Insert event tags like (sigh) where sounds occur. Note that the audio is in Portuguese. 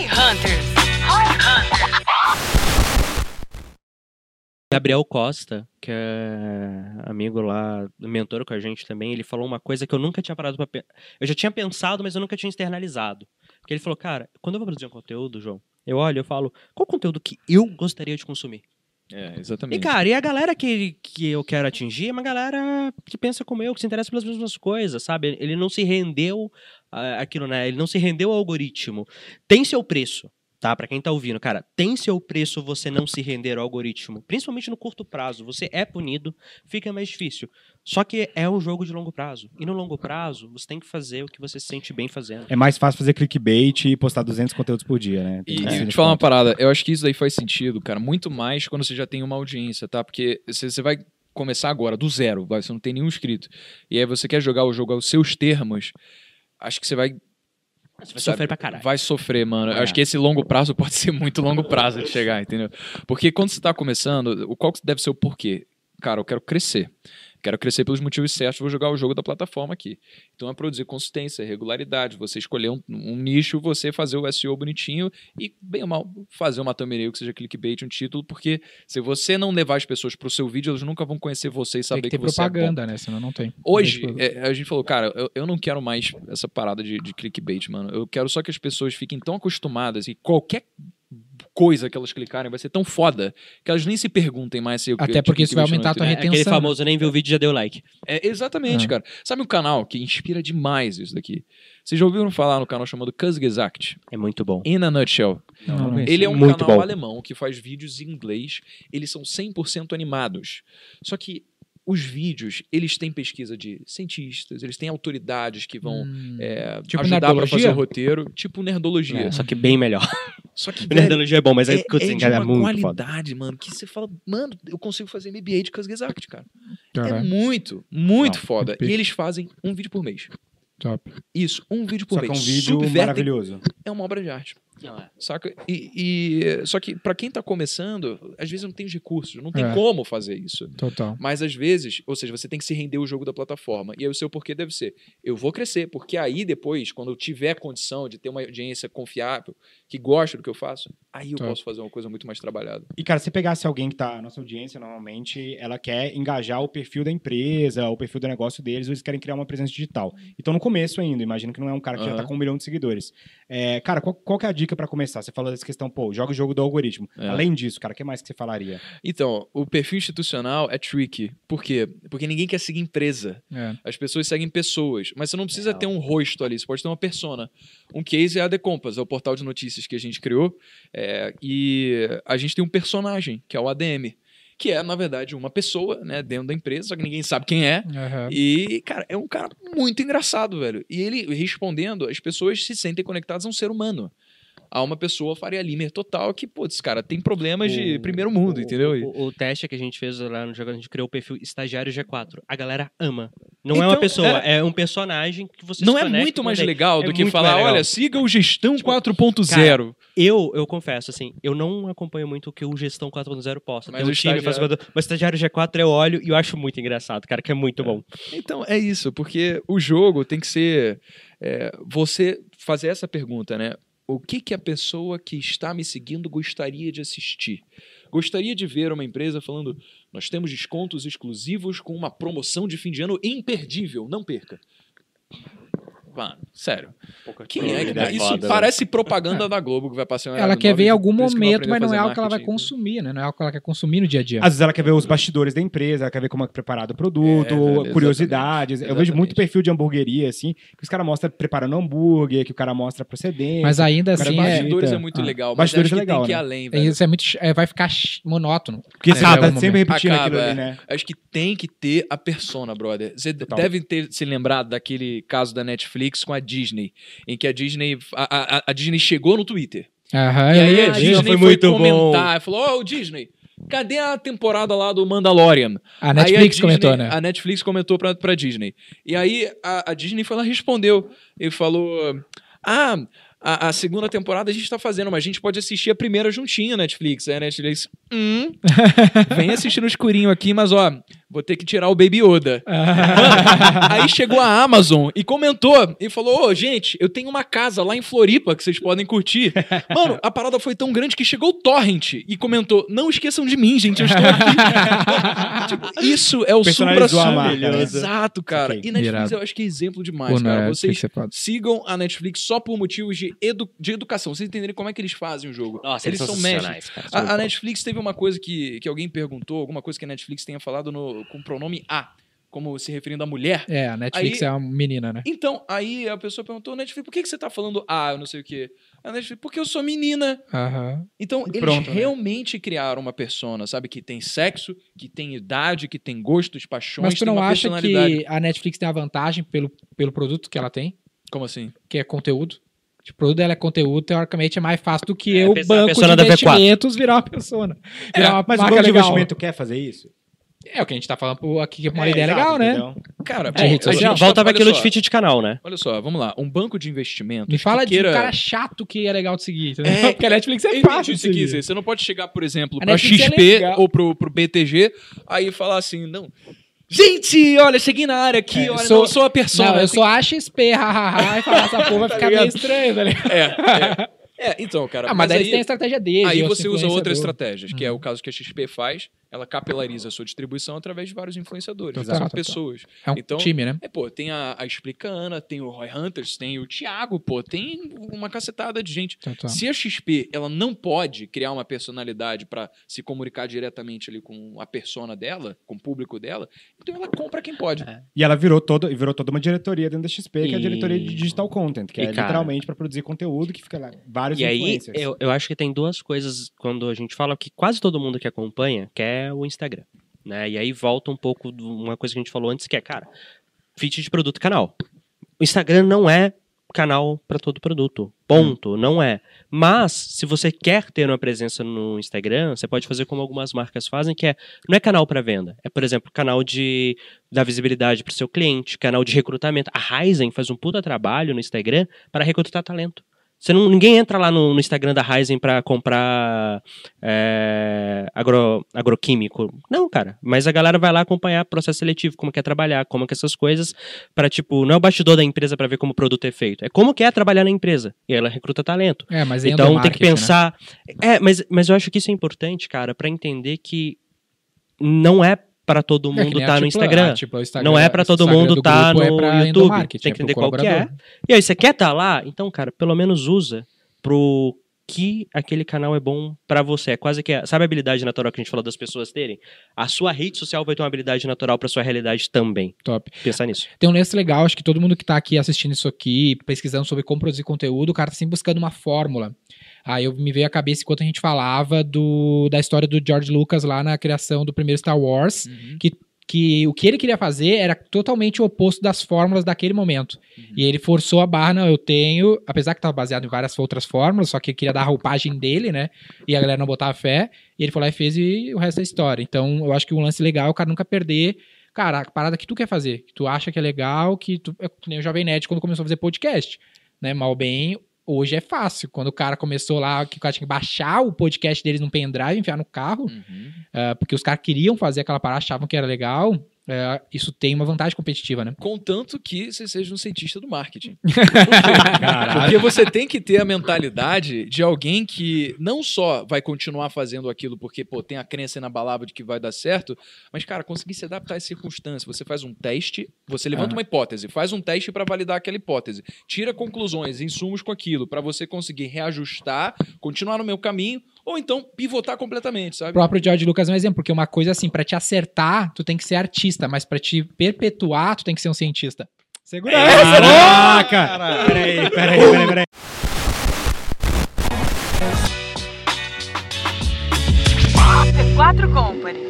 Hi Hunters. Hi Hunters. Gabriel Costa, que é amigo lá, mentor com a gente também, ele falou uma coisa que eu nunca tinha parado pra pensar. Eu já tinha pensado, mas eu nunca tinha externalizado. Porque ele falou, cara, quando eu vou produzir um conteúdo, João, eu olho e falo, qual conteúdo que eu gostaria de consumir? É, E, exatamente. cara, e a galera que, que eu quero atingir é uma galera que pensa como eu, que se interessa pelas mesmas coisas, sabe? Ele não se rendeu aquilo, né? Ele não se rendeu ao algoritmo. Tem seu preço, tá? Pra quem tá ouvindo, cara, tem seu preço você não se render ao algoritmo. Principalmente no curto prazo. Você é punido, fica mais difícil. Só que é um jogo de longo prazo. E no longo prazo, você tem que fazer o que você se sente bem fazendo. É mais fácil fazer clickbait e postar 200 conteúdos por dia, né? Tem E esse te falar uma parada, eu acho que isso daí faz sentido, cara, muito mais quando você já tem uma audiência, tá? Porque você vai começar agora, do zero, vai, você não tem nenhum inscrito. E aí você quer jogar o jogo aos seus termos, acho que você vai. Você vai sofrer pra caralho. Vai sofrer, mano. Eu É. Acho que esse longo prazo pode ser muito longo prazo de chegar, entendeu? Porque quando você tá começando, o qual deve ser o porquê? Cara, eu quero crescer. Quero crescer pelos motivos certos, vou jogar o jogo da plataforma aqui. Então é produzir consistência, regularidade, você escolher um, um nicho, você fazer o SEO bonitinho e, bem ou mal, fazer uma thumbnail que seja clickbait, um título, porque se você não levar as pessoas pro seu vídeo, elas nunca vão conhecer você e Tem saber que ter que, você é bom. propaganda, né? Senão não tem. Hoje, é, a gente falou, cara, eu, eu não quero mais essa parada de, de clickbait, mano. Eu quero só que as pessoas fiquem tão acostumadas e qualquer coisa que elas clicarem vai ser tão foda que elas nem se perguntem mais se eu Até porque isso vai aumentar a tua aquele retenção, né? famoso, nem viu o vídeo já deu like. É, exatamente, É. cara. Sabe um canal que inspira demais isso daqui? Vocês já ouviram falar no canal chamado Kurzgesagt? É muito bom. In a Nutshell. Não, Não. Ele é um Muito canal bom. alemão que faz vídeos em inglês. Eles são 100% animados. Só que os vídeos, eles têm pesquisa de cientistas, eles têm autoridades que vão Hum. é, Tipo ajudar pra nerdologia? fazer o roteiro, tipo nerdologia. É, só que bem melhor. (laughs) Só que velho, (laughs) Nerdologia é bom, mas é, aí, putz, é de é uma muito foda. qualidade, mano, que você fala, mano, eu consigo fazer MBA de Kurzgesagt, cara. É Caralho, muito, muito Não, foda. muito E eles fazem um vídeo por mês. top. Isso, um vídeo por Só que é mês. um vídeo Subvertem- maravilhoso. É uma obra de arte. Não, é. Saca? E, e- só que pra quem tá começando, às vezes não tem os recursos, não tem É. como fazer isso. Total. Mas às vezes, ou seja, você tem que se render o jogo da plataforma. E aí o seu porquê deve ser: eu vou crescer, porque aí depois, quando eu tiver condição de ter uma audiência confiável, que gosta do que eu faço, aí eu posso fazer uma coisa muito mais trabalhada. E, cara, se pegasse alguém que tá. A nossa audiência, normalmente, ela quer engajar o perfil da empresa, o perfil do negócio deles, ou eles querem criar uma presença digital. Então, no começo ainda, imagino que não é um cara que já tá com um milhão de seguidores. É, cara, qual, qual que é a dica pra começar? Você falou dessa questão, pô, joga o jogo do algoritmo. É. Além disso, cara, o que mais que você falaria? Então, o perfil institucional é tricky. Por quê? Porque ninguém quer seguir empresa. É. As pessoas seguem pessoas, mas você não precisa Real. ter um rosto ali, você pode ter uma persona. Um case é a The Compass, é o portal de notícias que a gente criou, é, e a gente tem um personagem, que é o ADM, que é, na verdade, uma pessoa né, dentro da empresa, só que ninguém sabe quem é. Aham. E, cara, é um cara muito engraçado, velho. E ele respondendo, as pessoas se sentem conectadas a um ser humano. A uma pessoa Faria Limer total que, putz, cara, tem problemas de O- primeiro mundo, o- entendeu? O, o teste que a gente fez lá no jogo, a gente criou o perfil Estagiário G4. A galera ama. Não é Então, uma pessoa, é, um personagem que você Não é muito com mais legal É do que falar, olha, siga o Gestão Tipo, 4.0. Eu, eu confesso, assim, eu não acompanho muito o que o Gestão 4.0 posta. Mas Tem o o time faz estagiário- coisa- Mas Estagiário G4 eu olho e eu acho muito engraçado, cara, que é muito bom. Então é isso, porque o jogo tem que ser é, você fazer essa pergunta, né? O que que a pessoa que está me seguindo gostaria de assistir? Gostaria de ver uma empresa falando: nós temos descontos exclusivos com uma promoção de fim de ano imperdível, não perca. Mano, sério. Quem é que É Isso foda, parece propaganda da Globo que vai passar um Ela quer ver em algum momento, mas não é algo que ela vai marketing. consumir, né? Não é algo que ela quer consumir no dia a dia. Às vezes ela quer ver os bastidores da empresa, ela quer ver como é preparado o produto, É, velho, curiosidades. Eu vejo exatamente. muito perfil de hamburgueria, assim, que os caras mostram preparando hambúrguer, que o cara mostra procedência. Mas ainda assim, é, Bastidores é, Eita. muito Ah, legal, mas bastidores acho é que legal, tem que ir né? além, é, velho. isso é muito, é, vai ficar monótono. Porque você É, tá sempre repetindo Acaba, aquilo é. ali, né? Acho que tem que ter a persona, brother. Você deve ter se lembrado daquele caso da Netflix com a Disney, em que a Disney, a, a- a Disney chegou no Twitter. Aham, e aí a dizer. Disney foi foi, muito bom. comentar, falou: Ô, Disney, cadê a temporada lá do Mandalorian? A Netflix Disney- comentou, né? A Netflix comentou pra, pra Disney. E aí a, a Disney foi lá respondeu. E falou: Ah, a, a segunda temporada a gente tá fazendo, mas a gente pode assistir a primeira juntinho, Netflix. Aí a Netflix, hum, (laughs) vem assistir no escurinho aqui, mas ó, vou ter que tirar o Baby Yoda. (laughs) Aí chegou a Amazon e comentou e falou: Ô, gente, eu tenho uma casa lá em Floripa que vocês podem curtir. (laughs) Mano, a parada foi tão grande que chegou o Torrent e comentou: Não esqueçam de mim, gente, eu estou aqui. (laughs) Tipo, isso é o Personalizou a supra-sumo. marca, né? Exato, cara. Saquei. E Netflix Irado. eu acho que é exemplo demais, Pô, cara. Vocês sigam a Netflix só por motivos de, edu- de educação. Vocês entenderem como é que eles fazem o jogo. Nossa, eles, são mestres. A, a. Netflix teve uma coisa que, que alguém perguntou, alguma coisa que a Netflix tenha falado no, com o pronome A, como se referindo à mulher. É, a Netflix Aí- é uma menina, né? Então, aí a pessoa perguntou, Netflix, por que, que você tá falando A, eu não sei o quê? A Netflix, porque eu sou menina. Então, eles pronto, né? realmente criaram uma persona, sabe? Que tem sexo, que tem idade, que tem gostos, paixões, Mas tu tem não uma acha que a Netflix tem a vantagem pelo, pelo produto que ela tem, Como assim? que é conteúdo? O produto dela é conteúdo, teoricamente é mais fácil do que É, eu, a pessoa- a banco de persona da V4. investimentos, virar uma persona. Virar uma Mas o banco de investimento quer fazer isso? É o que a gente tá falando aqui, que é uma É, ideia exato, legal, né? entendeu? Cara, É, pô, rede a social. gente Volta tá- para olha aquilo só, de feed de canal, né? Olha só, vamos lá. Um banco de investimento. Me fala que queira... de um cara chato que é legal de seguir, entendeu? É, (laughs) Porque a Netflix é Entendi fácil você quis seguir. Você não pode chegar, por exemplo, A pra Netflix é XP legal. ou pro, pro BTG, aí falar assim, não. Gente, olha, cheguei na área aqui, É, olha, sou- não, eu sou a persona. Não, eu sou a XP, hahaha, e falar essa (laughs) porra vai ficar meio estranho, tá ligado? É, (laughs) é. É, então, cara. Ah, mas, daí aí, eles têm a estratégia deles. aí você usa outras estratégias. estratégias, que é o caso que a XP faz. Ela capilariza a sua distribuição através de vários influenciadores. Total. pessoas. É um Então, time, né? É, pô, tem a, a Explicana, tem o Roy Hunters, tem o Thiago, pô, tem uma cacetada de gente. Se a XP ela não pode criar uma personalidade pra se comunicar diretamente ali com a persona dela, com o público dela, então ela compra quem pode. É. E ela virou, todo, virou toda uma diretoria dentro da XP, que é a E- diretoria de Digital Content, que E, é cara- literalmente para produzir conteúdo que fica lá. Vários E aí, influencers. eu, eu acho que tem duas coisas quando a gente fala que quase todo mundo que acompanha quer o Instagram. Né? E aí volta um pouco de uma coisa que a gente falou antes, que é, cara, fit de produto canal. O Instagram não é canal para todo produto. Ponto. Não é. Mas, se você quer ter uma presença no Instagram, você pode fazer como algumas marcas fazem, que é não é canal para venda. É, por exemplo, canal de dar visibilidade para o seu cliente, canal de recrutamento. A Ryzen faz um puta trabalho no Instagram para recrutar talento. Você não, ninguém entra lá no, no Instagram da Ryzen para comprar é, agro, agroquímico. Não, cara. Mas a galera vai lá acompanhar processo seletivo, como que é trabalhar, como que essas coisas, para tipo, não é o bastidor da empresa para ver como o produto é feito. É como que é trabalhar na empresa. E ela recruta talento. É, mas aí Então tem que né? pensar. É, mas, mas eu acho que isso é importante, cara, para entender que não é para todo É mundo estar no Tripla A, Instagram. tipo, Instagram- Não é pra o todo Instagram mundo do tá no é YouTube. Tem que é entender qual que é. E aí, você quer estar lá? Então, cara, pelo menos usa pro que aquele canal é bom pra você. É quase que, a- sabe a habilidade natural que a gente falou das pessoas terem? A sua rede social vai ter uma habilidade natural pra sua realidade também. Top. Pensar nisso. Tem um lance legal, acho que todo mundo que tá aqui assistindo isso aqui, pesquisando sobre como produzir conteúdo, o cara tá sempre buscando uma fórmula. Aí eu me veio à cabeça enquanto a gente falava do, da história do George Lucas lá na criação do primeiro Star Wars, Uhum. que o que ele queria fazer era totalmente o oposto das fórmulas daquele momento. E ele forçou a barra, não, eu tenho, apesar que estava baseado em várias outras fórmulas, só que queria dar a roupagem dele, né? E a galera não botava fé, e ele foi lá e fez e o resto é história. Então, eu acho que um lance legal é o cara nunca perder, cara, a parada que tu quer fazer, que tu acha que é legal, que tu, é que nem o Jovem Nerd quando começou a fazer podcast, né? Mal bem, hoje é fácil. Quando o cara começou lá, que o cara tinha que baixar o podcast deles num pendrive, enfiar no carro, Uhum. ah, porque os caras queriam fazer aquela parada, achavam que era legal, é, isso tem uma vantagem competitiva, né? Contanto que você seja um cientista do marketing. (laughs) Porque você tem que ter a mentalidade de alguém que não só vai continuar fazendo aquilo porque, pô, tem a crença inabalável de que vai dar certo, mas, cara, conseguir se adaptar às circunstâncias. Você faz um teste, você levanta uma hipótese, faz um teste para validar aquela hipótese, tira conclusões, insumos com aquilo, para você conseguir reajustar, continuar no meu caminho, ou então pivotar completamente, O sabe? próprio George Lucas é um exemplo, porque uma coisa assim, pra te acertar, tu tem que ser artista, mas pra te perpetuar, tu tem que ser um cientista. Segura essa, né? Caraca! Peraí, peraí, peraí, peraí. Quatro Company.